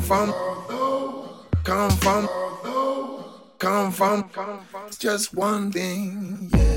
from, come from, come from, just one thing, yes.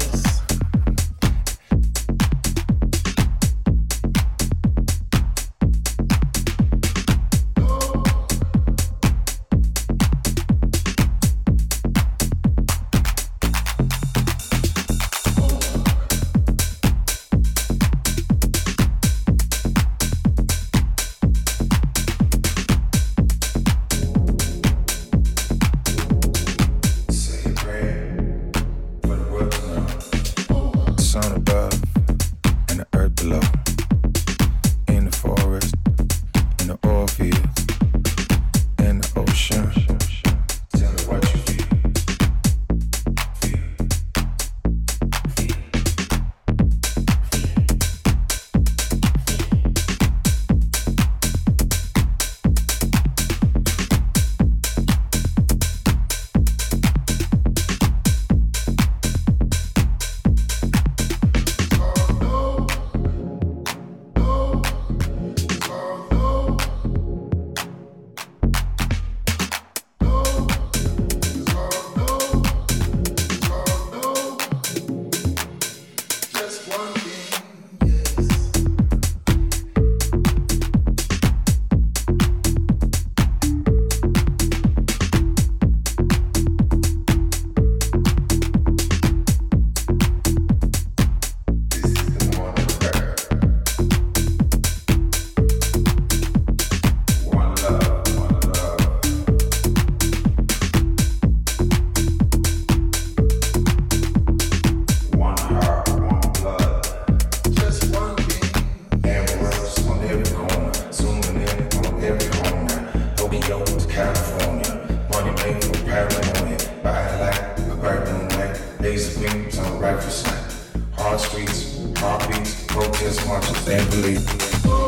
California. Money made in paranoia. Buy like a bright moonlight. Laser beams on the rifle sight. Hard streets, heartbeats, protest marches, and believe.